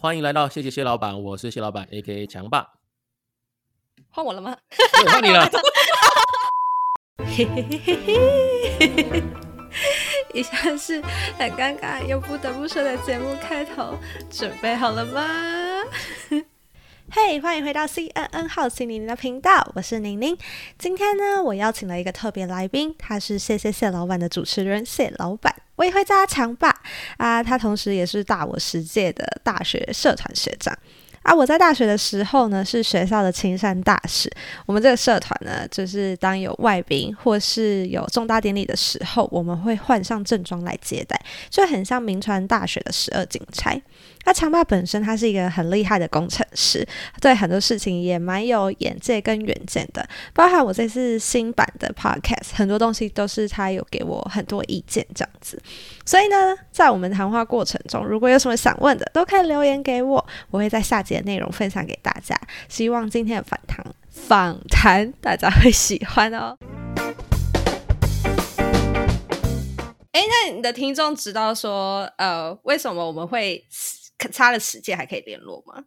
欢迎来到谢谢谢老板，我是谢老板，A.K.A 强爸。换我了吗？换你了。嘿嘿嘿嘿嘿，以下是很尴尬又不得不说的节目开头，准备好了吗？嘿，欢迎回到 CNN 好奇宁宁的频道，我是宁宁。今天呢，我邀请了一个特别来宾，他是谢谢谢老板的主持人谢老板，我也会加强吧啊。他同时也是大我十届的大学社团学长。啊，我在大学的时候呢，是学校的青山大使。我们这个社团呢，就是当有外宾或是有重大典礼的时候，我们会换上正装来接待，就很像名传大学的十二警差。那强爸本身他是一个很厉害的工程师，对很多事情也蛮有眼界跟远见的。包含我这次新版的 podcast，很多东西都是他有给我很多意见这样子。所以呢，在我们谈话过程中，如果有什么想问的，都可以留言给我，我会在下节内容分享给大家。希望今天的访谈访谈大家会喜欢哦。哎，那你的听众知道说，呃，为什么我们会？差了十届还可以联络吗？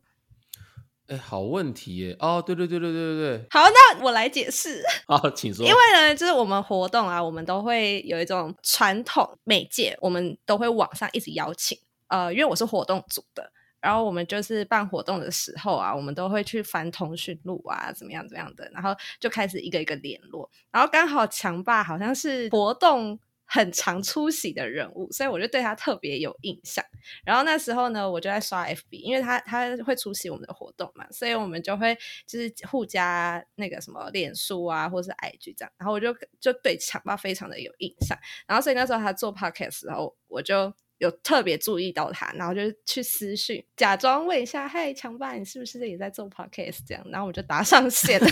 哎，好问题耶！哦，对对对对对对对。好，那我来解释。好，请说。因为呢，就是我们活动啊，我们都会有一种传统媒介，我们都会网上一直邀请。呃，因为我是活动组的，然后我们就是办活动的时候啊，我们都会去翻通讯录啊，怎么样怎么样的，然后就开始一个一个联络。然后刚好强爸好像是活动。很常出席的人物，所以我就对他特别有印象。然后那时候呢，我就在刷 FB，因为他他会出席我们的活动嘛，所以我们就会就是互加那个什么脸书啊，或是 IG 这样。然后我就就对强爸非常的有印象。然后所以那时候他做 Podcast 时候，我就有特别注意到他，然后就去私讯，假装问一下：“嗨，强爸，你是不是也在做 Podcast？” 这样，然后我就答上线。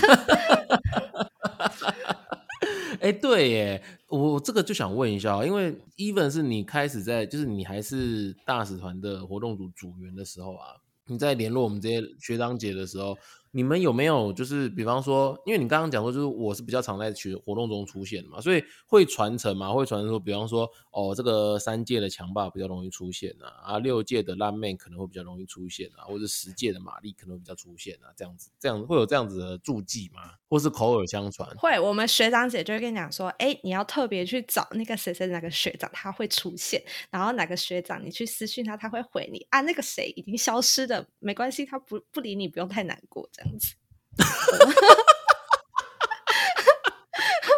哎，对耶，我这个就想问一下，因为 even 是你开始在，就是你还是大使团的活动组组员的时候啊，你在联络我们这些学长姐的时候。你们有没有就是，比方说，因为你刚刚讲说，就是我是比较常在学活动中出现嘛，所以会传承嘛，会传说，比方说，哦，这个三届的强霸比较容易出现啊，啊，六届的烂妹可能会比较容易出现啊，或者十届的玛丽可能会比较出现啊，这样子，这样会有这样子的注记吗？或是口耳相传？会，我们学长姐就会跟你讲说，哎，你要特别去找那个谁谁哪个学长，他会出现，然后哪个学长你去私讯他，他会回你啊，那个谁已经消失的，没关系，他不不理你，不用太难过，这样子。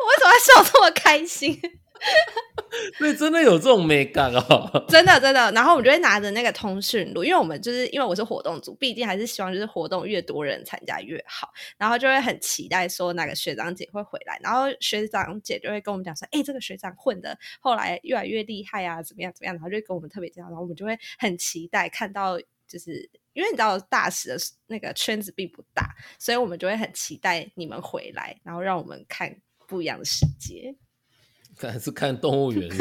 为什么笑这么开心？对，真的有这种美感哦，真的真的。然后我们就会拿着那个通讯录，因为我们就是因为我是活动组，毕竟还是希望就是活动越多人参加越好，然后就会很期待说哪个学长姐会回来，然后学长姐就会跟我们讲说，哎，这个学长混的后来越来越厉害啊，怎么样怎么样，然后就跟我们特别介绍，然后我们就会很期待看到就是。因为你知道大使的那个圈子并不大，所以我们就会很期待你们回来，然后让我们看不一样的世界。看是看动物园。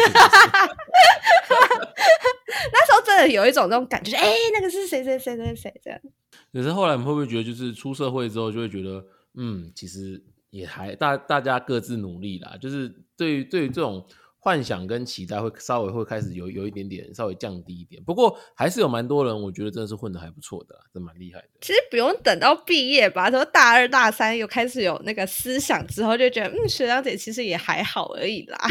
那时候真的有一种那种感觉，哎，那个是谁谁谁谁谁这样。可是后来你会不会觉得，就是出社会之后，就会觉得，嗯，其实也还大大家各自努力啦。就是对于对于这种。幻想跟期待会稍微会开始有有一点点稍微降低一点，不过还是有蛮多人，我觉得真的是混的还不错的，真蛮厉害的。其实不用等到毕业吧，说大二大三又开始有那个思想之后，就觉得嗯，学长姐其实也还好而已啦。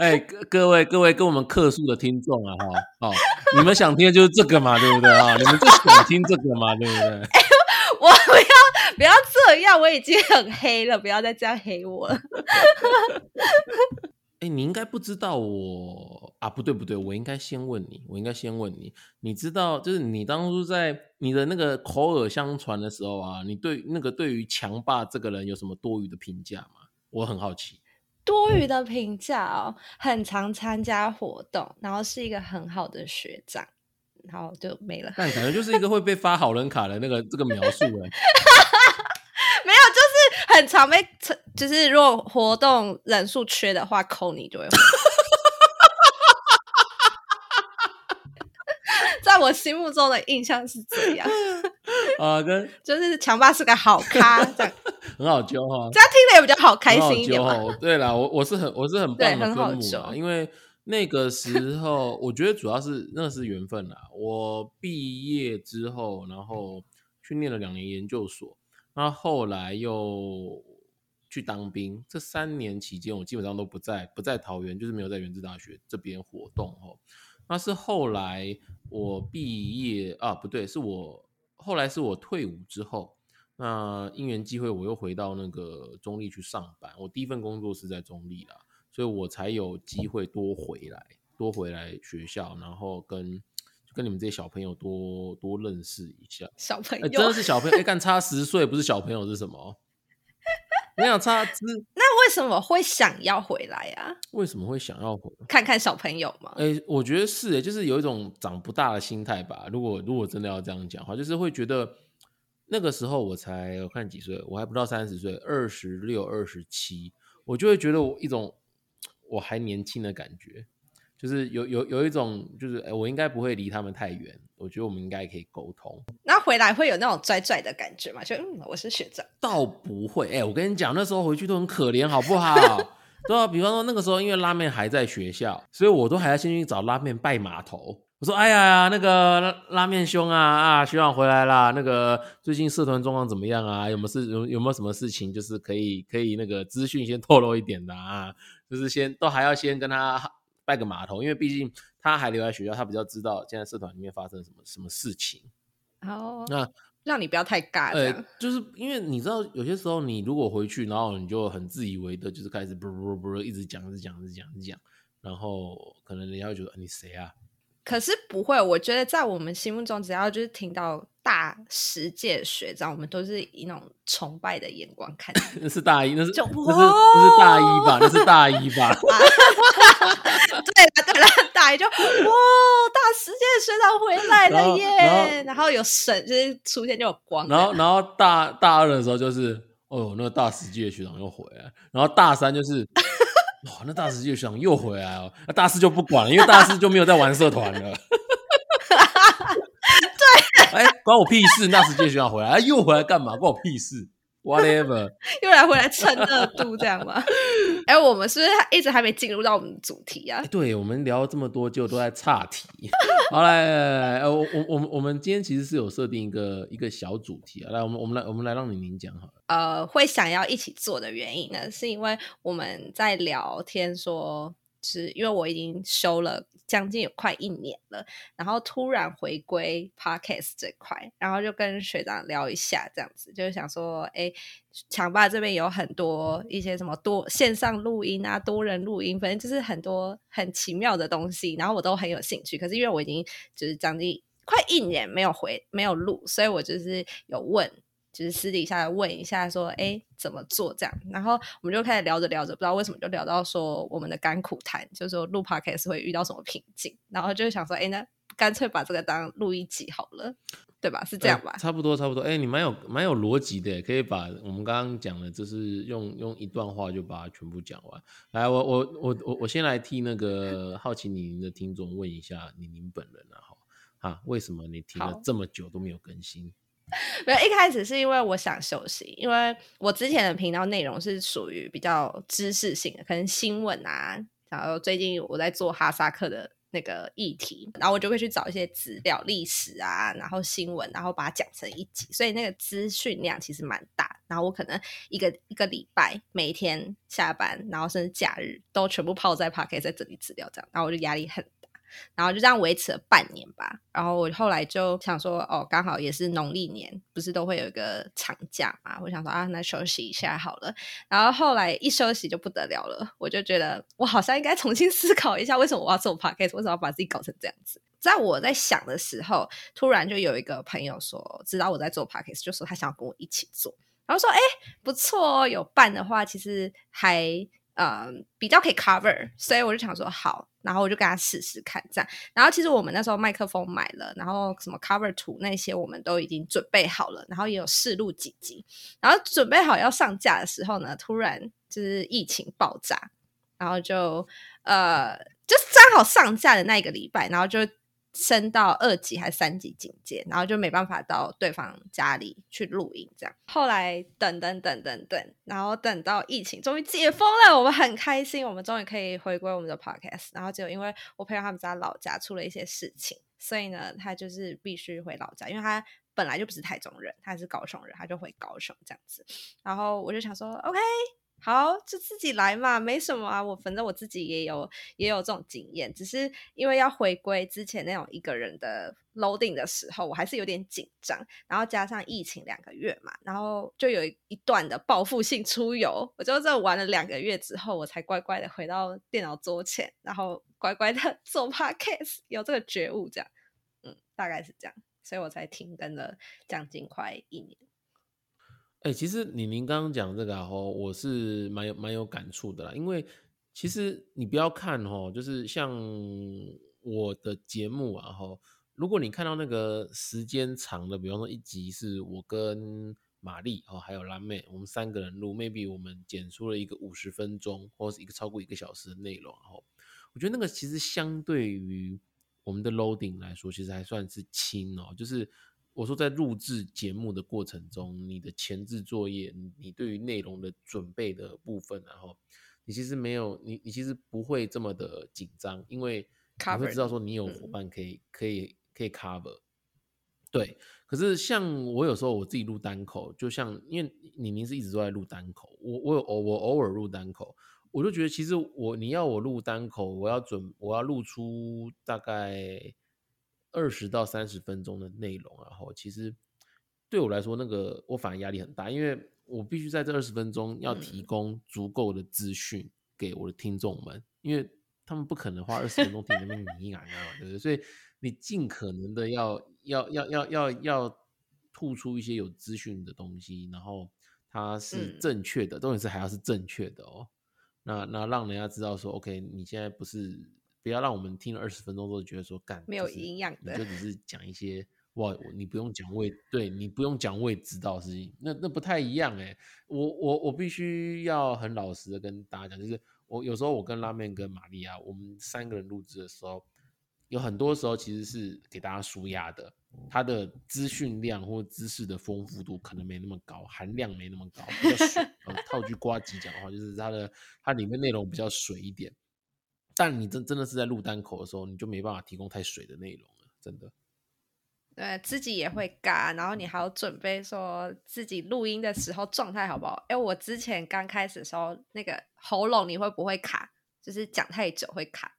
哎，各位各位跟我们客诉的听众啊，哈，哦，你们想听的就是这个嘛，对不对啊？你们就想听这个嘛，对不对？我 不要这样，我已经很黑了，不要再这样黑我了。哎，你应该不知道我啊？不对不对，我应该先问你，我应该先问你，你知道就是你当初在你的那个口耳相传的时候啊，你对那个对于强霸这个人有什么多余的评价吗？我很好奇。多余的评价哦，很常参加活动，然后是一个很好的学长。然后就没了，但感觉就是一个会被发好人卡的那个这个描述哎，没有，就是很常被，就是如果活动人数缺的话，扣你就会。在我心目中的印象是这样 啊，跟就是强爸是个好咖，这样很好揪哈，这样听了也比较好开心一点对啦，我我是很我是很棒的分母啊，因为。那个时候，我觉得主要是那是缘分啦。我毕业之后，然后去念了两年研究所，那后来又去当兵。这三年期间，我基本上都不在不在桃园，就是没有在原治大学这边活动哦。那是后来我毕业啊，不对，是我后来是我退伍之后，那因缘机会，我又回到那个中立去上班。我第一份工作是在中立啦。所以我才有机会多回来，多回来学校，然后跟跟你们这些小朋友多多认识一下。小朋友真的是小朋友，哎，干差十岁不是小朋友是什么？没有差之，那为什么会想要回来啊？为什么会想要回看看小朋友吗？哎，我觉得是，哎，就是有一种长不大的心态吧。如果如果真的要这样讲话，就是会觉得那个时候我才我看几岁，我还不到三十岁，二十六、二十七，我就会觉得我一种。我还年轻的感觉，就是有有有一种，就是哎，我应该不会离他们太远。我觉得我们应该可以沟通。那回来会有那种拽拽的感觉吗？就嗯，我是学长，倒不会。哎，我跟你讲，那时候回去都很可怜，好不好？对啊，比方说那个时候，因为拉面还在学校，所以我都还要先去找拉面拜码头。我说：“哎呀，那个拉面兄啊啊，学长回来啦！那个最近社团状况怎么样啊？有没有事？有有没有什么事情？就是可以可以那个资讯先透露一点的啊？就是先都还要先跟他拜个码头，因为毕竟他还留在学校，他比较知道现在社团里面发生什么什么事情。哦，那让你不要太尬，呃，就是因为你知道，有些时候你如果回去，然后你就很自以为的，就是开始不不不一直讲，一直讲，一直讲，一直讲，然后可能人家会觉得你谁啊？”可是不会，我觉得在我们心目中，只要就是听到大十届学长，我们都是以那种崇拜的眼光看。那 是大一，那是那是那是大一吧？那是大一吧？对了对了，大一就哇，大十届学长回来了耶！然后有神，就是出现就有光。然后然后大大二的时候就是，哦，那个大十届学长又回来。然后大三就是。哇，那大师就想又回来哦，那大四就不管了，因为大四就没有在玩社团了。对，哎，关我屁事！大四就想回来，又回来干嘛？关我屁事！Whatever，又来回来蹭热度这样吗？哎，我们是不是一直还没进入到我们主题啊？对，我们聊这么多就都在岔题。好来，我我我们我们今天其实是有设定一个一个小主题啊，来，我们我们来我们来让你您讲好了。呃，会想要一起做的原因呢，是因为我们在聊天说，是因为我已经休了将近有快一年了，然后突然回归 podcast 这块，然后就跟学长聊一下，这样子就是想说，哎，强爸这边有很多一些什么多线上录音啊，多人录音，反正就是很多很奇妙的东西，然后我都很有兴趣。可是因为我已经就是将近快一年没有回没有录，所以我就是有问。就是私底下问一下，说哎怎么做这样，然后我们就开始聊着聊着，不知道为什么就聊到说我们的甘苦谈，就是说录 podcast 会遇到什么瓶颈，然后就想说，哎，那干脆把这个当录一集好了，对吧？是这样吧？差不多，差不多。哎，你蛮有蛮有逻辑的，可以把我们刚刚讲的，就是用用一段话就把它全部讲完。来，我我我我我先来替那个好奇你您的听众问一下你您本人啊，哈啊，为什么你听了这么久都没有更新？没有，一开始是因为我想休息，因为我之前的频道内容是属于比较知识性的，可能新闻啊，然后最近我在做哈萨克的那个议题，然后我就会去找一些资料、历史啊，然后新闻，然后把它讲成一集，所以那个资讯量其实蛮大。然后我可能一个一个礼拜，每天下班，然后甚至假日都全部泡在 p a r k e 在整理资料这样，然后我就压力很。然后就这样维持了半年吧。然后我后来就想说，哦，刚好也是农历年，不是都会有一个长假嘛？我想说啊，那休息一下好了。然后后来一休息就不得了了，我就觉得我好像应该重新思考一下，为什么我要做 podcast，为什么要把自己搞成这样子？在我在想的时候，突然就有一个朋友说，知道我在做 podcast，就说他想要跟我一起做。然后说，哎，不错哦，有伴的话，其实还。嗯，比较可以 cover，所以我就想说好，然后我就跟他试试看这样。然后其实我们那时候麦克风买了，然后什么 cover 图那些我们都已经准备好了，然后也有试录几集。然后准备好要上架的时候呢，突然就是疫情爆炸，然后就呃，就是刚好上架的那一个礼拜，然后就升到二级还是三级警戒，然后就没办法到对方家里去录音，这样。后来等等等等等，然后等到疫情终于解封了，我们很开心，我们终于可以回归我们的 podcast。然后就因为我朋友他们家老家出了一些事情，所以呢，他就是必须回老家，因为他本来就不是台中人，他是高雄人，他就回高雄这样子。然后我就想说，OK。好，就自己来嘛，没什么啊。我反正我自己也有也有这种经验，只是因为要回归之前那种一个人的 loading 的时候，我还是有点紧张。然后加上疫情两个月嘛，然后就有一段的报复性出游。我就这玩了两个月之后，我才乖乖的回到电脑桌前，然后乖乖的 做 podcast，有这个觉悟，这样，嗯，大概是这样，所以我才停更了将近快一年。哎，其实你您刚刚讲这个哦，我是蛮有蛮有感触的啦。因为其实你不要看哦，就是像我的节目啊，哈，如果你看到那个时间长的，比方说一集是我跟玛丽哦，还有蓝妹，我们三个人录，maybe 我们剪出了一个五十分钟或者是一个超过一个小时的内容，然后我觉得那个其实相对于我们的 loading 来说，其实还算是轻哦，就是。我说，在录制节目的过程中，你的前置作业，你对于内容的准备的部分，然后你其实没有，你你其实不会这么的紧张，因为你会知道说你有伙伴可以可以可以 cover。对，可是像我有时候我自己录单口，就像因为你您是一直都在录单口，我我有偶我偶尔录单口，我就觉得其实我你要我录单口，我要准我要录出大概。二十到三十分钟的内容，然后其实对我来说，那个我反而压力很大，因为我必须在这二十分钟要提供足够的资讯给我的听众们，因为他们不可能花二十分钟听那边你啊，对不对？所以你尽可能的要要要要要要吐出一些有资讯的东西，然后它是正确的，重点是还要是正确的哦。那那让人家知道说，OK，你现在不是。不要让我们听了二十分钟都觉得说干没有营养的，就只是讲一些哇，你不用讲位，对你不用讲位知道事情，那那不太一样哎。我我我必须要很老实的跟大家讲，就是我有时候我跟拉面跟玛利亚，我们三个人录制的时候，有很多时候其实是给大家舒压的，它的资讯量或知识的丰富度可能没那么高，含量没那么高，比较水。套句瓜吉讲的话，就是它的它里面内容比较水一点。但你真真的是在录单口的时候，你就没办法提供太水的内容了，真的。对自己也会尬，然后你还要准备说自己录音的时候状态好不好？哎，我之前刚开始的时候，那个喉咙你会不会卡？就是讲太久会卡。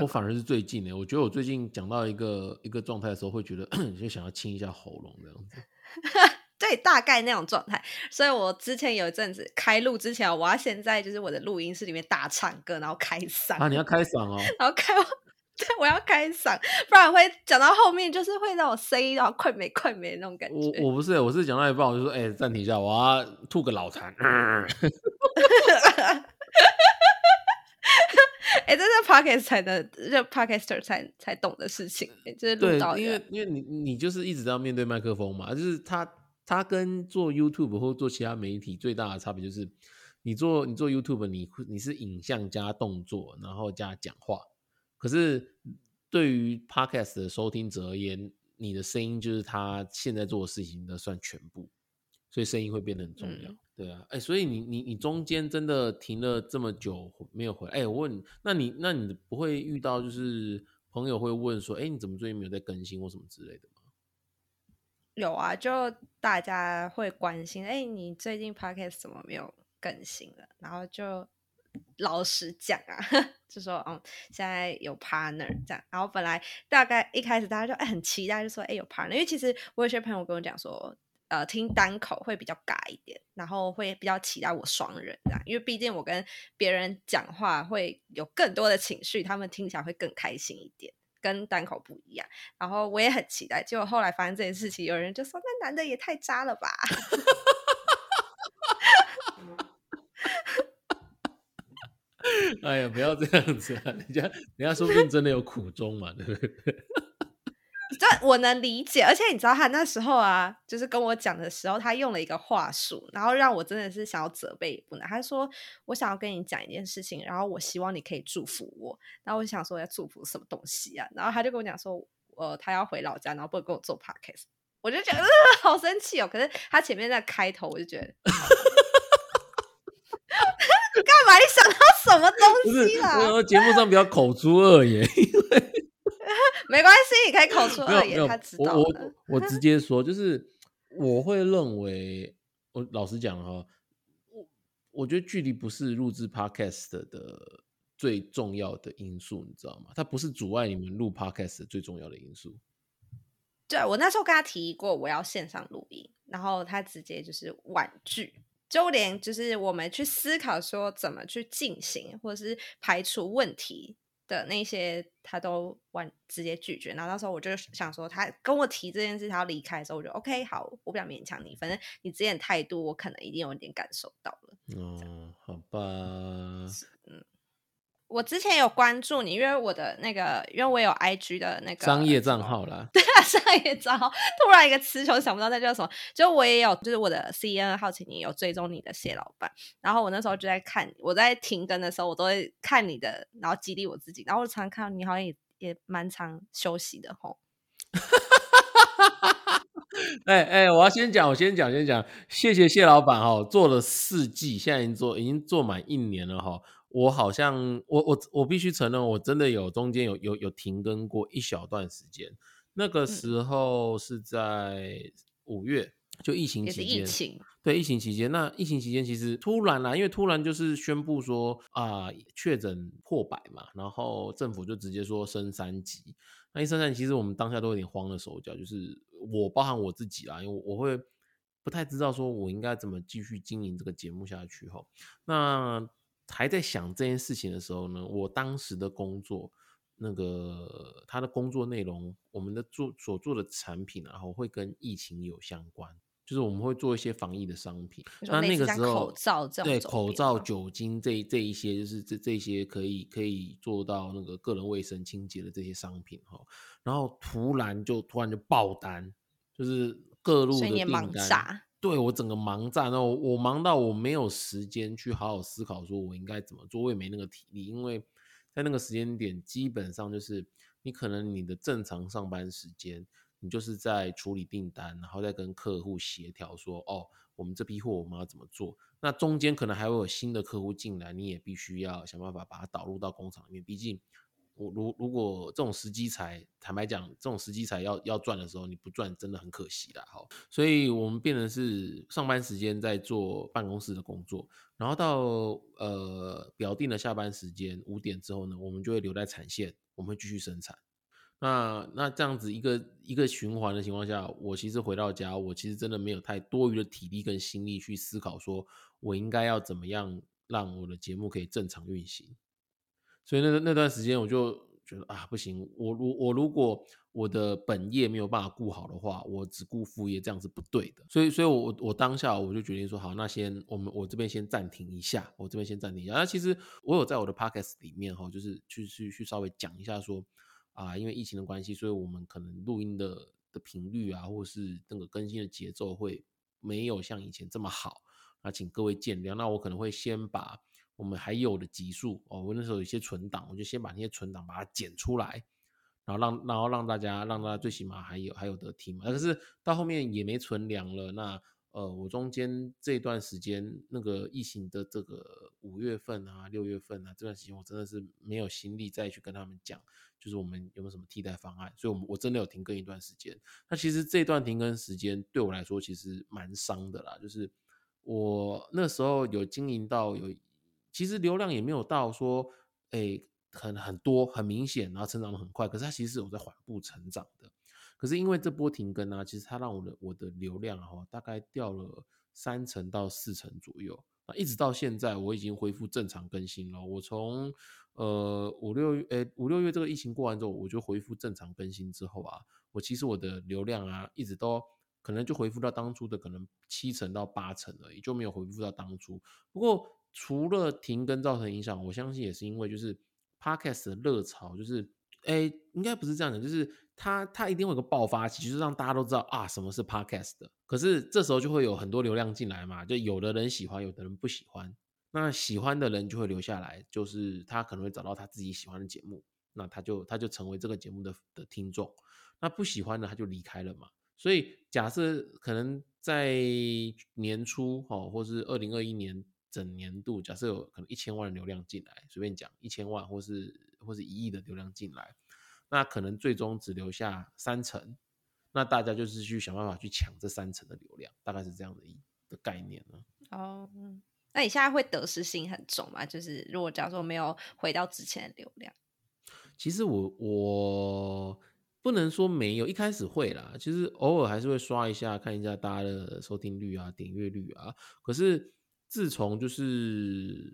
我反而是最近的，我觉得我最近讲到一个一个状态的时候，会觉得 就想要清一下喉咙这样子。对，大概那种状态，所以我之前有一阵子开录之前，我要先在就是我的录音室里面大唱歌，然后开嗓啊，你要开嗓哦，然后开，对，我要开嗓，不然会讲到后面就是会让我声音然后快没快没那种感觉。我我不是，我是讲到一半我就说，哎，暂停一下，我要吐个脑残。哎，这是 podcast 才能，这 podcaster 才才懂的事情，就是录到因为因为你你就是一直要面对麦克风嘛，就是他。它跟做 YouTube 或做其他媒体最大的差别就是，你做你做 YouTube，你你是影像加动作，然后加讲话。可是对于 Podcast 的收听者而言，你的声音就是他现在做的事情的算全部，所以声音会变得很重要。对啊，哎，所以你你你中间真的停了这么久没有回，哎，我问，那你那你不会遇到就是朋友会问说，哎，你怎么最近没有在更新或什么之类的吗？有啊，就大家会关心，哎，你最近 podcast 怎么没有更新了？然后就老实讲啊，就说，嗯，现在有 partner 这样。然后本来大概一开始大家就哎很期待，就说，哎有 partner，因为其实我有些朋友跟我讲说，呃，听单口会比较尬一点，然后会比较期待我双人这样，因为毕竟我跟别人讲话会有更多的情绪，他们听起来会更开心一点。跟单口不一样，然后我也很期待。结果后来发生这件事情，有人就说：“那男的也太渣了吧！” 哎呀，不要这样子啊！人家人家说不定真的有苦衷嘛，对不对？这我能理解，而且你知道他那时候啊，就是跟我讲的时候，他用了一个话术，然后让我真的是想要责备不能。他说：“我想要跟你讲一件事情，然后我希望你可以祝福我。”然后我想说要祝福什么东西啊？然后他就跟我讲说：“呃他要回老家，然后不能跟我做 podcast，我就觉得、呃、好生气哦。可是他前面在开头，我就觉得。干嘛？你想到什么东西啦？我节目上比较口出恶言，因为没关系，你可以口出恶言，他知道我我。我直接说，就是我会认为，我老实讲哈，我我觉得距离不是录制 podcast 的最重要的因素，你知道吗？它不是阻碍你们录 podcast 的最重要的因素。对我那时候跟他提过我要线上录音，然后他直接就是婉拒，就连就是我们去思考说怎么去进行，或者是排除问题的那些，他都完直接拒绝。然后那时候我就想说，他跟我提这件事，他要离开的时候，我就 OK 好，我不想勉强你，反正你之前态度，我可能一定有点感受到了。哦，好吧，我之前有关注你，因为我的那个，因为我有 IG 的那个商业账号啦，对啊，商业账号，突然一个词穷，想不到那叫什么。就我也有，就是我的 C N 好奇你有追踪你的谢老板，然后我那时候就在看，我在停更的时候，我都会看你的，然后激励我自己。然后我常常看到你好像也也蛮常休息的吼。哎哎，我要先讲，我先讲，先讲，谢谢谢老板哈，做了四季，现在已经做已经做满一年了哈。我好像我我我必须承认，我真的有中间有有有停更过一小段时间，那个时候是在五月，就疫情期间，疫情，对疫情期间，那疫情期间其实突然啦，因为突然就是宣布说啊确诊破百嘛，然后政府就直接说升三级。那一升三级，其实我们当下都有点慌了手脚，就是我包含我自己啦，因为我会不太知道说我应该怎么继续经营这个节目下去哈。那还在想这件事情的时候呢，我当时的工作。那个他的工作内容，我们的做所做的产品啊，然后会跟疫情有相关，就是我们会做一些防疫的商品。那那个时候，口罩这对口罩、酒精这这一些，就是这这些可以可以做到那个个人卫生清洁的这些商品哈。然后突然就突然就爆单，就是各路订单。对我整个忙炸，然后我忙到我没有时间去好好思考，说我应该怎么做，我也没那个体力，因为在那个时间点，基本上就是你可能你的正常上班时间，你就是在处理订单，然后再跟客户协调说，哦，我们这批货我们要怎么做，那中间可能还会有新的客户进来，你也必须要想办法把它导入到工厂里面，毕竟。我如如果这种时机才，坦白讲，这种时机才要要赚的时候，你不赚真的很可惜啦。哈，所以我们变成是上班时间在做办公室的工作，然后到呃表定的下班时间五点之后呢，我们就会留在产线，我们会继续生产。那那这样子一个一个循环的情况下，我其实回到家，我其实真的没有太多余的体力跟心力去思考，说我应该要怎么样让我的节目可以正常运行。所以那那段时间我就觉得啊，不行，我如我如果我的本业没有办法顾好的话，我只顾副业，这样是不对的。所以，所以我我当下我就决定说，好，那先我们我这边先暂停一下，我这边先暂停一下。那其实我有在我的 podcast 里面哈，就是去去去稍微讲一下说啊，因为疫情的关系，所以我们可能录音的的频率啊，或是那个更新的节奏会没有像以前这么好，那请各位见谅。那我可能会先把。我们还有的集数哦，我那时候有一些存档，我就先把那些存档把它剪出来，然后让然后让大家让大家最起码还有还有得听嘛。可是到后面也没存粮了，那呃，我中间这段时间那个疫情的这个五月份啊、六月份啊这段时间，我真的是没有心力再去跟他们讲，就是我们有没有什么替代方案，所以，我们我真的有停更一段时间。那其实这段停更时间对我来说其实蛮伤的啦，就是我那时候有经营到有。其实流量也没有到说，哎，很很多很明显，然后成长的很快。可是它其实是有在缓步成长的。可是因为这波停更啊，其实它让我的我的流量哈大概掉了三成到四成左右。那一直到现在，我已经恢复正常更新了。我从呃五六月，哎五六月这个疫情过完之后，我就恢复正常更新之后啊，我其实我的流量啊一直都可能就恢复到当初的可能七成到八成而已，就没有恢复到当初。不过除了停更造成影响，我相信也是因为就是 podcast 的热潮，就是哎，应该不是这样的，就是它它一定会有个爆发期，就是让大家都知道啊什么是 podcast 的。可是这时候就会有很多流量进来嘛，就有的人喜欢，有的人不喜欢。那喜欢的人就会留下来，就是他可能会找到他自己喜欢的节目。那他就他就成为这个节目的的听众。那不喜欢的他就离开了嘛。所以假设可能在年初哈，或是二零二一年整年度，假设有可能一千万流量进来，随便讲一千万或是或是一亿的流量进来，那可能最终只留下三成，那大家就是去想办法去抢这三成的流量，大概是这样的一的概念呢。哦，那你现在会得失心很重吗？就是如果假如说没有回到之前的流量，其实我我。不能说没有，一开始会啦，其实偶尔还是会刷一下，看一下大家的收听率啊、点阅率啊。可是自从就是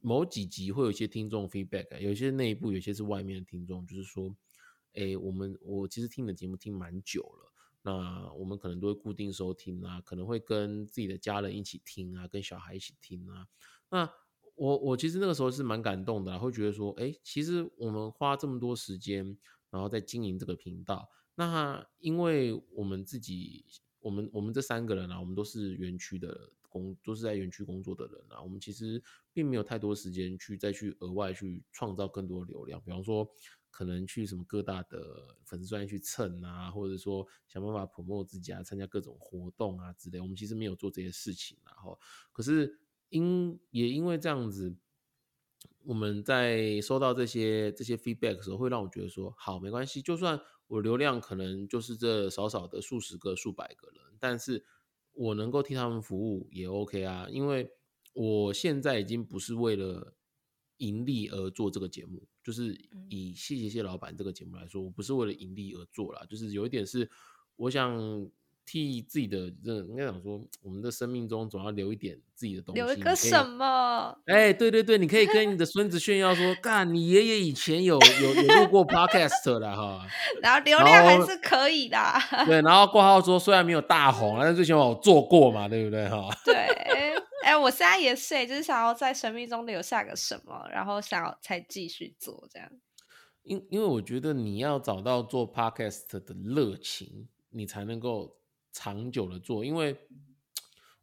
某几集会有一些听众 feedback，有些内部，有些是外面的听众，就是说，哎，我们我其实听的节目听蛮久了，那我们可能都会固定收听啊，可能会跟自己的家人一起听啊，跟小孩一起听啊。那我我其实那个时候是蛮感动的，会觉得说，哎，其实我们花这么多时间。然后在经营这个频道，那因为我们自己，我们我们这三个人啊，我们都是园区的工，都是在园区工作的人啊，我们其实并没有太多时间去再去额外去创造更多流量，比方说可能去什么各大的粉丝专业去蹭啊，或者说想办法 promote 自己啊，参加各种活动啊之类，我们其实没有做这些事情，然后可是因也因为这样子。我们在收到这些这些 feedback 的时候，会让我觉得说，好，没关系，就算我流量可能就是这少少的数十个、数百个人，但是我能够替他们服务也 OK 啊，因为我现在已经不是为了盈利而做这个节目，就是以谢谢谢老板这个节目来说，我不是为了盈利而做啦，就是有一点是我想。替自己的这应该讲说，我们的生命中总要留一点自己的东西。留一个什么？哎，对对对，你可以跟你的孙子炫耀说，干，你爷爷以前有有有录过 podcast 的哈。然后流量还是可以的。对，然后挂号说，虽然没有大红，但是最起码我做过嘛，对不对哈？对，哎，我现在也是，就是想要在生命中留下个什么，然后想要才继续做这样。因因为我觉得你要找到做 podcast 的热情，你才能够。长久的做，因为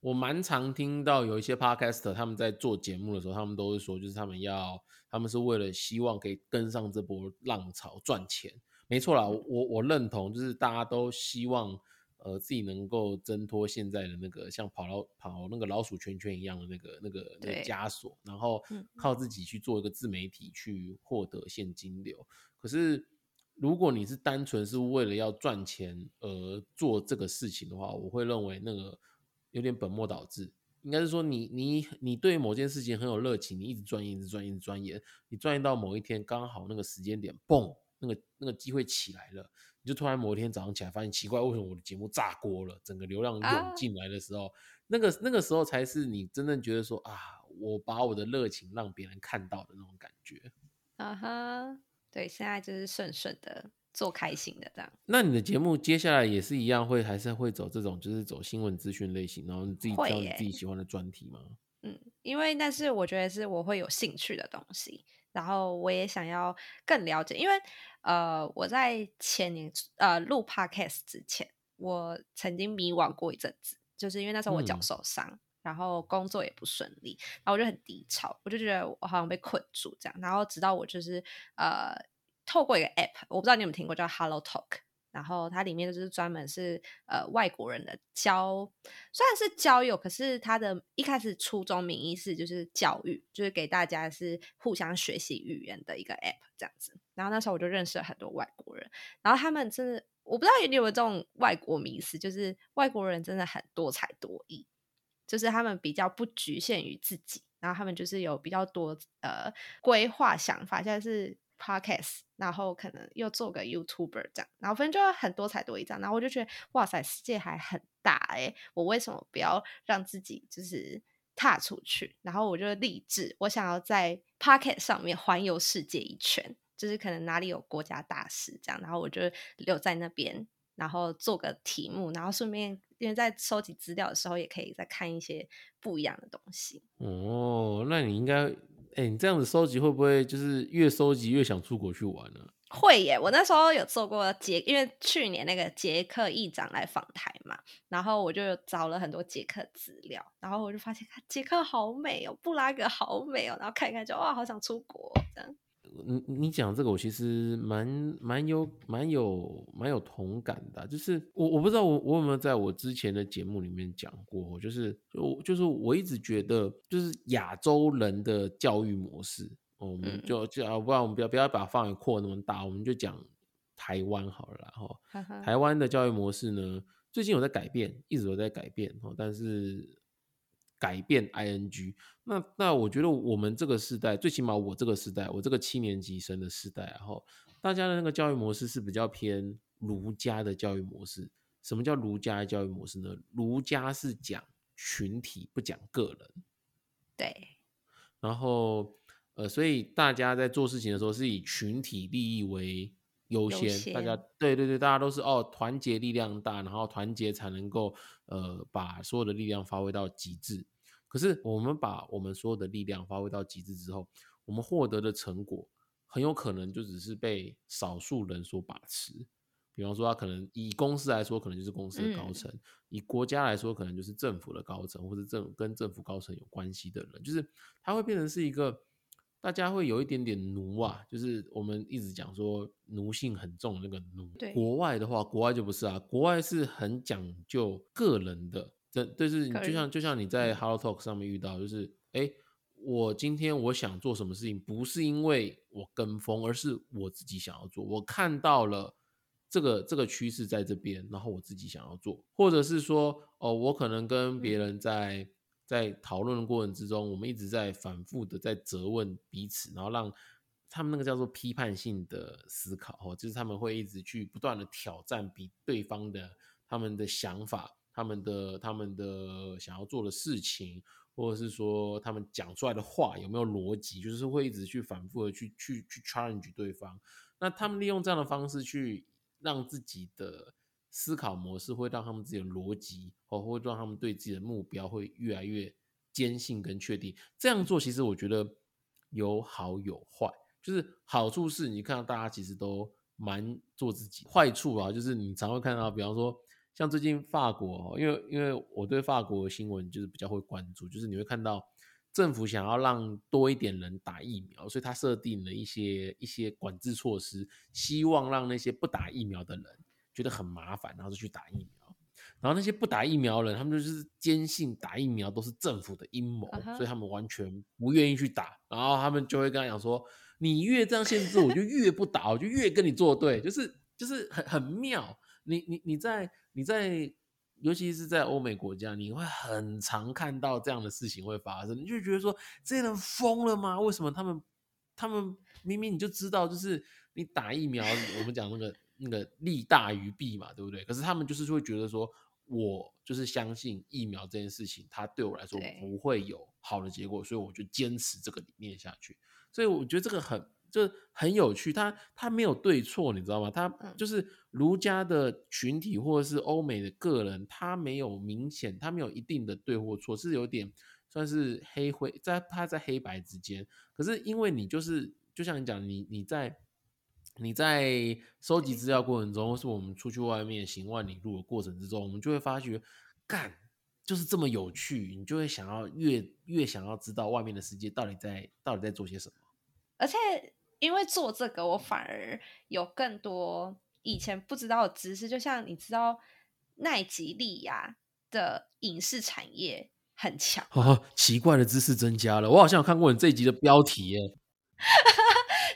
我蛮常听到有一些 podcaster 他们在做节目的时候，他们都是说，就是他们要，他们是为了希望可以跟上这波浪潮赚钱。没错啦，我我认同，就是大家都希望，呃，自己能够挣脱现在的那个像跑老跑那个老鼠圈圈一样的那个那个那个枷锁，然后靠自己去做一个自媒体去获得现金流。可是。如果你是单纯是为了要赚钱而做这个事情的话，我会认为那个有点本末倒置。应该是说，你你你对某件事情很有热情，你一直钻研，一直钻研，一直钻研，你钻研到某一天刚好那个时间点，嘣，那个那个机会起来了，你就突然某一天早上起来发现奇怪，为什么我的节目炸锅了，整个流量涌进来的时候，那个那个时候才是你真正觉得说啊，我把我的热情让别人看到的那种感觉。啊哈。对，现在就是顺顺的做开心的这样。那你的节目接下来也是一样，会还是会走这种，就是走新闻资讯类型，然后你自己挑你自己喜欢的专题吗？嗯，因为那是我觉得是我会有兴趣的东西，然后我也想要更了解，因为呃，我在前年呃录 podcast 之前，我曾经迷惘过一阵子，就是因为那时候我脚受伤。然后工作也不顺利，然后我就很低潮，我就觉得我好像被困住这样。然后直到我就是呃，透过一个 app，我不知道你有没有听过叫 Hello Talk，然后它里面就是专门是呃外国人的交，虽然是交友，可是它的一开始初衷名义是就是教育，就是给大家是互相学习语言的一个 app 这样子。然后那时候我就认识了很多外国人，然后他们真的我不知道你有没有这种外国迷思，就是外国人真的很多才多艺。就是他们比较不局限于自己，然后他们就是有比较多呃规划想法，现在是 podcast，然后可能又做个 YouTuber 这样，然后反正就很多才多艺这样，然后我就觉得哇塞，世界还很大哎，我为什么不要让自己就是踏出去？然后我就立志，我想要在 podcast 上面环游世界一圈，就是可能哪里有国家大事这样，然后我就留在那边。然后做个题目，然后顺便因为在收集资料的时候，也可以再看一些不一样的东西。哦，那你应该，哎，你这样子收集会不会就是越收集越想出国去玩呢？会耶！我那时候有做过捷，因为去年那个捷克议长来访台嘛，然后我就找了很多捷克资料，然后我就发现，捷克好美哦，布拉格好美哦，然后看一看就哇，好想出国这样。你你讲这个，我其实蛮蛮有蛮有蛮有同感的。就是我我不知道我我有没有在我之前的节目里面讲过，就是就就是我一直觉得，就是亚洲人的教育模式，我们就就啊，不然我们不要不要把范围扩那么大，我们就讲台湾好了啦。哈，台湾的教育模式呢，最近有在改变，一直都在改变哦，但是。改变 ing，那那我觉得我们这个时代，最起码我这个时代，我这个七年级生的时代，然后大家的那个教育模式是比较偏儒家的教育模式。什么叫儒家的教育模式呢？儒家是讲群体，不讲个人。对。然后呃，所以大家在做事情的时候是以群体利益为。优先，大家对对对，大家都是哦，团结力量大，然后团结才能够呃把所有的力量发挥到极致。可是我们把我们所有的力量发挥到极致之后，我们获得的成果很有可能就只是被少数人所把持。比方说，他可能以公司来说，可能就是公司的高层；以国家来说，可能就是政府的高层，或者政跟政府高层有关系的人，就是他会变成是一个。大家会有一点点奴啊，就是我们一直讲说奴性很重那个奴。国外的话，国外就不是啊，国外是很讲究个人的。这，就是你就像就像你在 Hello Talk 上面遇到，就是哎，我今天我想做什么事情，不是因为我跟风，而是我自己想要做。我看到了这个这个趋势在这边，然后我自己想要做，或者是说哦，我可能跟别人在。在讨论的过程之中，我们一直在反复的在责问彼此，然后让他们那个叫做批判性的思考，哦，就是他们会一直去不断的挑战比对方的他们的想法、他们的他们的想要做的事情，或者是说他们讲出来的话有没有逻辑，就是会一直去反复的去去去 challenge 对方。那他们利用这样的方式去让自己的。思考模式会让他们自己的逻辑，或会让他们对自己的目标会越来越坚信跟确定。这样做其实我觉得有好有坏，就是好处是你看到大家其实都蛮做自己，坏处啊就是你常会看到，比方说像最近法国，因为因为我对法国新闻就是比较会关注，就是你会看到政府想要让多一点人打疫苗，所以他设定了一些一些管制措施，希望让那些不打疫苗的人。觉得很麻烦，然后就去打疫苗。然后那些不打疫苗的人，他们就是坚信打疫苗都是政府的阴谋，所以他们完全不愿意去打。然后他们就会跟他讲说：“你越这样限制，我就越不打，我就越跟你作对。”就是就是很很妙。你你你在你在，尤其是在欧美国家，你会很常看到这样的事情会发生。你就觉得说这些人疯了吗？为什么他们他们明明你就知道，就是你打疫苗，我们讲那个。那个利大于弊嘛，对不对？可是他们就是会觉得说，我就是相信疫苗这件事情，它对我来说不会有好的结果，所以我就坚持这个理念下去。所以我觉得这个很就很有趣，它它没有对错，你知道吗？它就是儒家的群体或者是欧美的个人，他没有明显，他没有一定的对或错，是有点算是黑灰，在他在黑白之间。可是因为你就是就像你讲，你你在。你在收集资料过程中，或是我们出去外面行万里路的过程之中，我们就会发觉，干就是这么有趣，你就会想要越越想要知道外面的世界到底在到底在做些什么。而且因为做这个，我反而有更多以前不知道的知识，就像你知道奈吉利亚的影视产业很强，奇怪的知识增加了。我好像有看过你这一集的标题耶。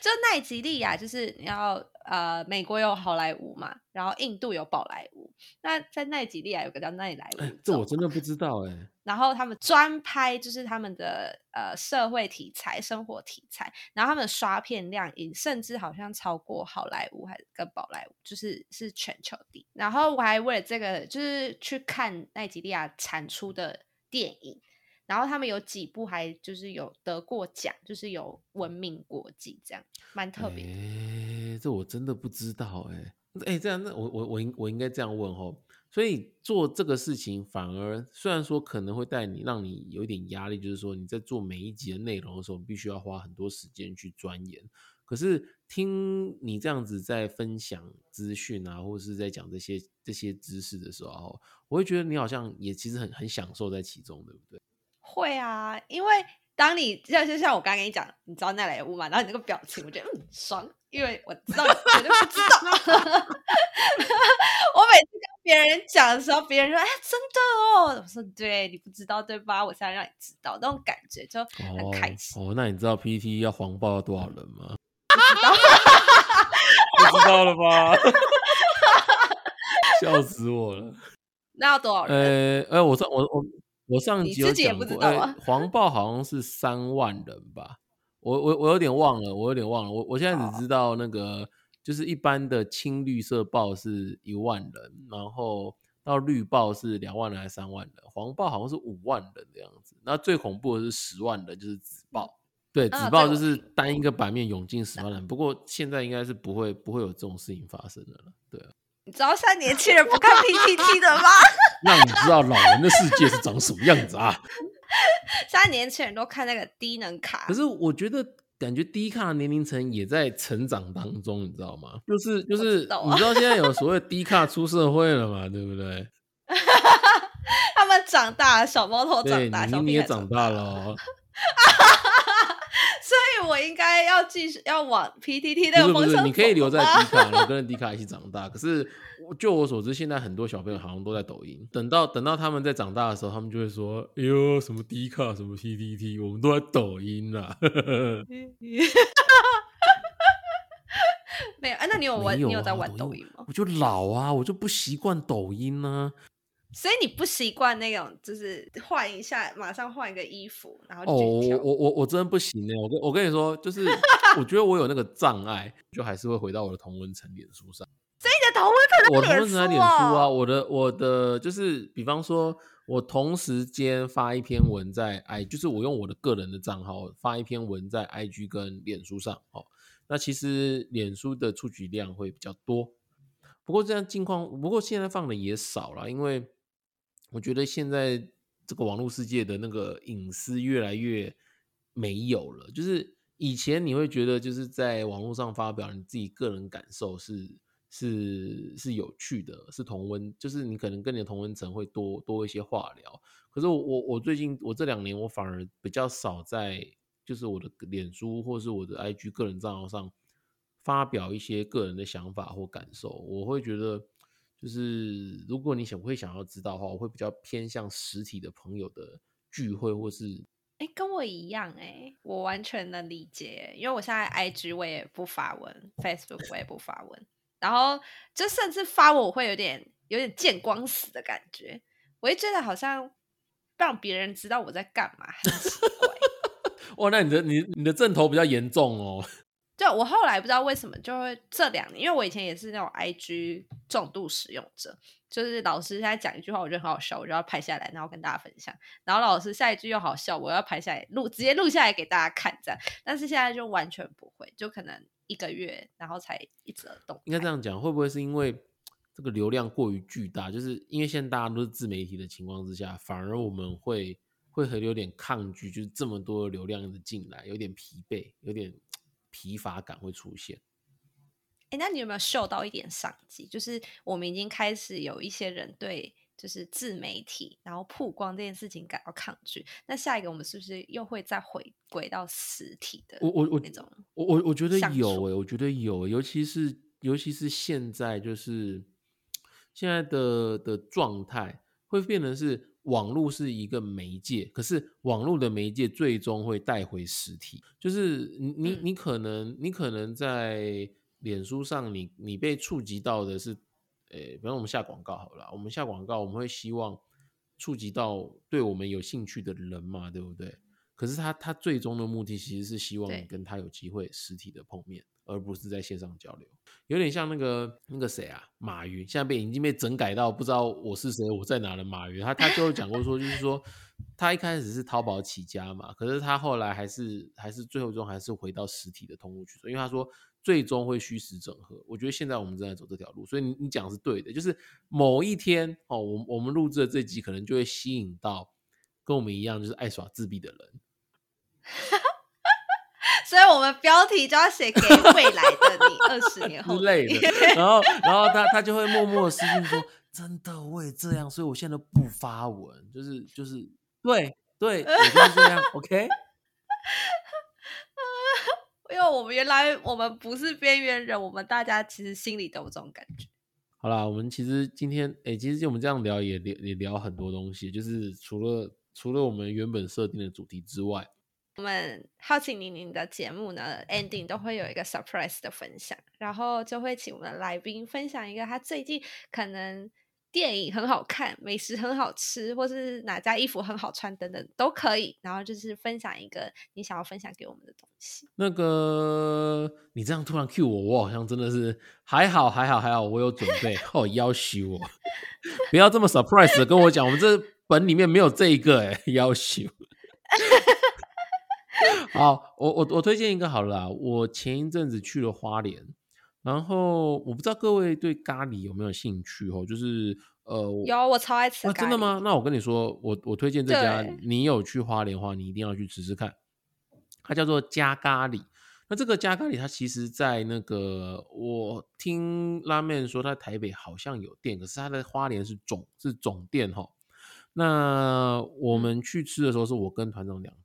就奈吉利亚，就是你要呃，美国有好莱坞嘛，然后印度有宝莱坞。那在奈吉利亚有个叫奈莱坞，这我真的不知道哎。然后他们专拍就是他们的呃社会题材、生活题材，然后他们的刷片量也甚至好像超过好莱坞，还是跟宝莱坞，就是是全球第一。然后我还为了这个，就是去看奈吉利亚产出的电影。然后他们有几部还就是有得过奖，就是有闻名国际这样，蛮特别。哎，这我真的不知道哎。哎，这样那我我我应我应该这样问哦。所以做这个事情反而虽然说可能会带你让你有一点压力，就是说你在做每一集的内容的时候，必须要花很多时间去钻研。可是听你这样子在分享资讯啊，或者是在讲这些这些知识的时候，我会觉得你好像也其实很很享受在其中，对不对？会啊，因为当你就就像我刚刚跟你讲，你知道奈莱屋嘛？然后你那个表情，我觉得嗯爽，因为我知道你绝对不知道。我每次跟别人讲的时候，别人说：“哎，真的哦。”我说：“对，你不知道对吧？我现在让你知道，那种感觉就很开心。”哦，那你知道 PPT 要黄报要多少人吗？不知道，不知道了吧？笑死我了。那要多少人？呃，哎，我上我我。我上集有讲过，哎，黄报好像是三万人吧，我我我有点忘了，我有点忘了，我我现在只知道那个就是一般的青绿色报是一万人，然后到绿报是两万人还是三万人，黄暴好像是五万人的样子，那最恐怖的是十万人，就是紫报，对，紫报就是单一个版面涌进十万人，不过现在应该是不会不会有这种事情发生的了，对啊。你知道现在年轻人不看 PPT 的吗？让你知道老人的世界是长什么样子啊！现在年轻人都看那个低能卡，可是我觉得感觉低卡的年龄层也在成长当中，你知道吗？就是就是，你知道现在有所谓低卡出社会了嘛？对不对？他们长大了，小猫头长大，你也长大了。我应该要继续要往 PTT 那个方向你可以留在迪卡，然后跟着迪卡一起长大。可是，就我所知，现在很多小朋友好像都在抖音。等到等到他们在长大的时候，他们就会说：“哎呦，什么迪卡，什么 PTT，我们都在抖音啦。没有，哎，那你有玩？你有在玩抖音吗？我就老啊，我就不习惯抖音呢。所以你不习惯那种，就是换一下，马上换一个衣服，然后哦，我我我我真的不行呢。我跟我跟你说，就是 我觉得我有那个障碍，就还是会回到我的同温层脸书上。所以你的同温层，我同温层在脸书啊，我的我的就是，比方说，我同时间发一篇文在 i，就是我用我的个人的账号发一篇文在 IG 跟脸书上哦。那其实脸书的触及量会比较多，不过这样近况，不过现在放的也少了，因为。我觉得现在这个网络世界的那个隐私越来越没有了。就是以前你会觉得，就是在网络上发表你自己个人感受是是是有趣的，是同温，就是你可能跟你的同温层会多多一些话聊。可是我我我最近我这两年我反而比较少在就是我的脸书或是我的 IG 个人账号上发表一些个人的想法或感受。我会觉得。就是如果你想会想要知道的话，我会比较偏向实体的朋友的聚会，或是哎，跟我一样哎，我完全能理解，因为我现在 IG 我也不发文，Facebook 我也不发文，然后就甚至发我会有点有点见光死的感觉，我会觉得好像让别人知道我在干嘛，很奇怪。哇，那你的你你的阵头比较严重哦。就我后来不知道为什么，就会这两年，因为我以前也是那种 I G 重度使用者，就是老师现在讲一句话，我觉得很好笑，我就要拍下来，然后跟大家分享。然后老师下一句又好笑，我要拍下来录，直接录下来给大家看这样。但是现在就完全不会，就可能一个月然后才一直动。应该这样讲，会不会是因为这个流量过于巨大？就是因为现在大家都是自媒体的情况之下，反而我们会会很有点抗拒，就是这么多流量的进来，有点疲惫，有点。疲乏感会出现。哎，那你有没有嗅到一点商机？就是我们已经开始有一些人对就是自媒体然后曝光这件事情感到抗拒。那下一个我们是不是又会再回归到实体的？我我我那种，我我我觉得有哎，我觉得有，尤其是尤其是现在就是现在的的状态会变成是。网络是一个媒介，可是网络的媒介最终会带回实体。就是你你你可能你可能在脸书上，你你被触及到的是，诶，比方我们下广告好了，我们下广告，我们会希望触及到对我们有兴趣的人嘛，对不对？可是他他最终的目的其实是希望你跟他有机会实体的碰面。而不是在线上交流，有点像那个那个谁啊，马云，现在被已经被整改到不知道我是谁，我在哪的马云，他他就有讲过说，就是说他一开始是淘宝起家嘛，可是他后来还是还是最后终还是回到实体的通路去做，因为他说最终会虚实整合。我觉得现在我们正在走这条路，所以你你讲是对的，就是某一天哦，我我们录制的这集可能就会吸引到跟我们一样就是爱耍自闭的人。所以我们标题就要写给未来的你，二十年后之类的。然后，然后他他就会默默的私信说：“ 真的，我也这样，所以我现在都不发文，就是就是，对对，也就是这样。” OK，因为我们原来我们不是边缘人，我们大家其实心里都有这种感觉。好啦，我们其实今天，哎，其实我们这样聊也聊也聊很多东西，就是除了除了我们原本设定的主题之外，我们好奇宁宁的节目呢，ending 都会有一个 surprise 的分享，然后就会请我们的来宾分享一个他最近可能。电影很好看，美食很好吃，或是哪家衣服很好穿等等都可以。然后就是分享一个你想要分享给我们的东西。那个你这样突然 cue 我，我好像真的是还好还好还好，我有准备。哦，要挟我，不要这么 surprise 的跟我讲，我们这本里面没有这一个哎，要挟。好，我我我推荐一个好了，我前一阵子去了花莲。然后我不知道各位对咖喱有没有兴趣哦，就是呃，有我超爱吃。真的吗？那我跟你说，我我推荐这家，你有去花莲话，你一定要去吃吃看。它叫做加咖喱。那这个加咖喱，它其实在那个我听拉面说，它台北好像有店，可是它的花莲是总是总店哈。那我们去吃的时候，是我跟团长两个人。那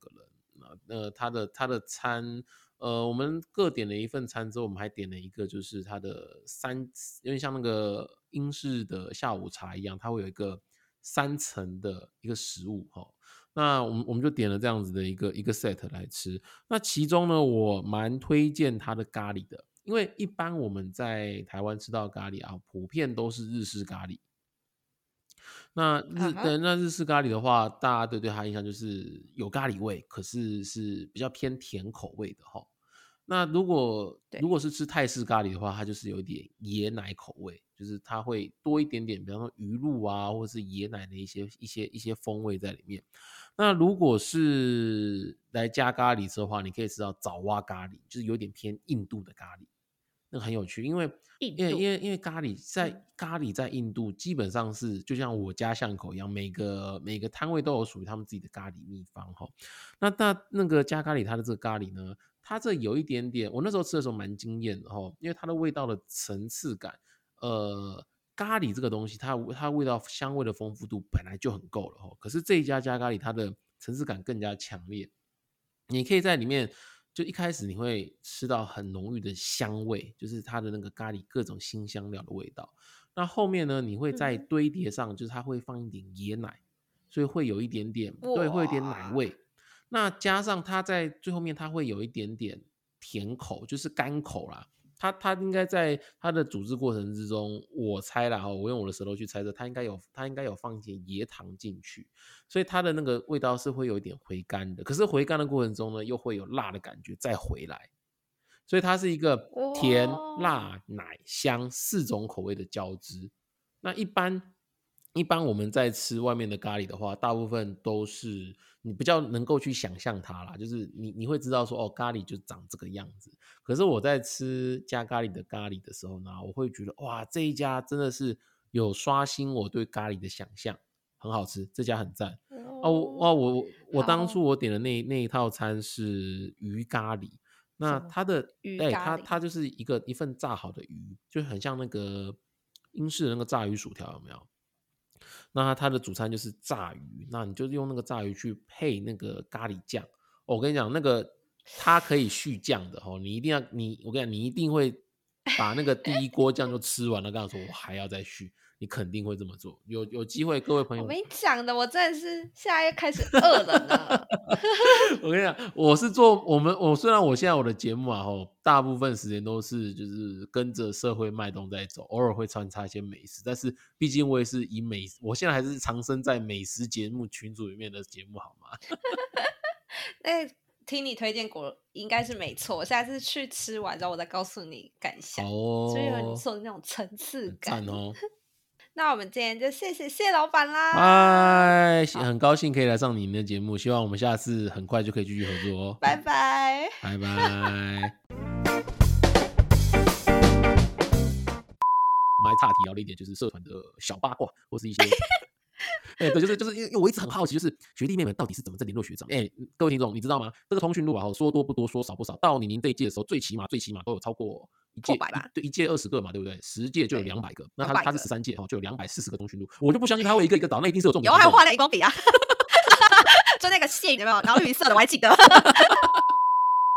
呃，他的他的餐。呃，我们各点了一份餐之后，我们还点了一个，就是它的三，有点像那个英式的下午茶一样，它会有一个三层的一个食物哈。那我们我们就点了这样子的一个一个 set 来吃。那其中呢，我蛮推荐它的咖喱的，因为一般我们在台湾吃到咖喱啊，普遍都是日式咖喱。那日对那日式咖喱的话，大家对对它印象就是有咖喱味，可是是比较偏甜口味的哈。那如果如果是吃泰式咖喱的话，它就是有一点椰奶口味，就是它会多一点点，比方说鱼露啊，或者是椰奶的一些一些一些风味在里面。那如果是来加咖喱吃的话，你可以吃到爪哇咖喱，就是有点偏印度的咖喱。那个很有趣，因为因为因为因为咖喱在咖喱在印度基本上是就像我家巷口一样，每个每个摊位都有属于他们自己的咖喱秘方哈。那那那个加咖喱，它的这个咖喱呢，它这有一点点，我那时候吃的时候蛮惊艳的哈，因为它的味道的层次感，呃，咖喱这个东西，它它味道香味的丰富度本来就很够了哈，可是这一家加咖喱，它的层次感更加强烈，你可以在里面。就一开始你会吃到很浓郁的香味，就是它的那个咖喱各种新香料的味道。那后面呢，你会在堆叠上，就是它会放一点椰奶，所以会有一点点，对，会有点奶味。那加上它在最后面，它会有一点点甜口，就是干口啦。它它应该在它的煮制过程之中，我猜了哈，我用我的舌头去猜测，它应该有它应该有放一些椰糖进去，所以它的那个味道是会有一点回甘的。可是回甘的过程中呢，又会有辣的感觉再回来，所以它是一个甜、辣、奶、香四种口味的交织。那一般。一般我们在吃外面的咖喱的话，大部分都是你比较能够去想象它啦，就是你你会知道说哦，咖喱就长这个样子。可是我在吃加咖喱的咖喱的时候呢，我会觉得哇，这一家真的是有刷新我对咖喱的想象，很好吃，这家很赞。哦哇，我我当初我点的那那一套餐是鱼咖喱，那它的哎它它就是一个一份炸好的鱼，就很像那个英式的那个炸鱼薯条，有没有？那它的主餐就是炸鱼，那你就用那个炸鱼去配那个咖喱酱。我跟你讲，那个它可以续酱的哦，你一定要你，我跟你讲，你一定会把那个第一锅酱就吃完了，跟他说我还要再续。你肯定会这么做，有有机会，各位朋友。我跟你讲的，我真的是现在又开始饿了呢。我跟你讲，我是做我们，我虽然我现在我的节目啊，吼，大部分时间都是就是跟着社会脉动在走，偶尔会穿插一些美食，但是毕竟我也是以美，我现在还是长身在美食节目群组里面的节目，好吗？那听你推荐过，应该是没错。我现在是去吃完之后，我再告诉你感想。哦，所以你说的那种层次感哦。那我们今天就谢谢谢老板啦！哎，很高兴可以来上你们的节目，希望我们下次很快就可以继续合作哦。拜拜，拜拜。我们还差题聊了一点，就是社团的小八卦，或是一些。哎，对，就是就是，因为我一直很好奇，就是学弟妹们到底是怎么在联络学长？哎，各位听众，你知道吗？这个通讯录啊，说多不多，说少不少。到你您这一届的时候，最起码最起码都有超过一届，对，一届二十个嘛，对不对？十届就有两百个。那他他是十三届哈，就有两百四十个通讯录。我就不相信他会一个一个倒，那一定是有重点。有还有画那荧光笔啊，就那个线有没有？然后绿色的，我还记得。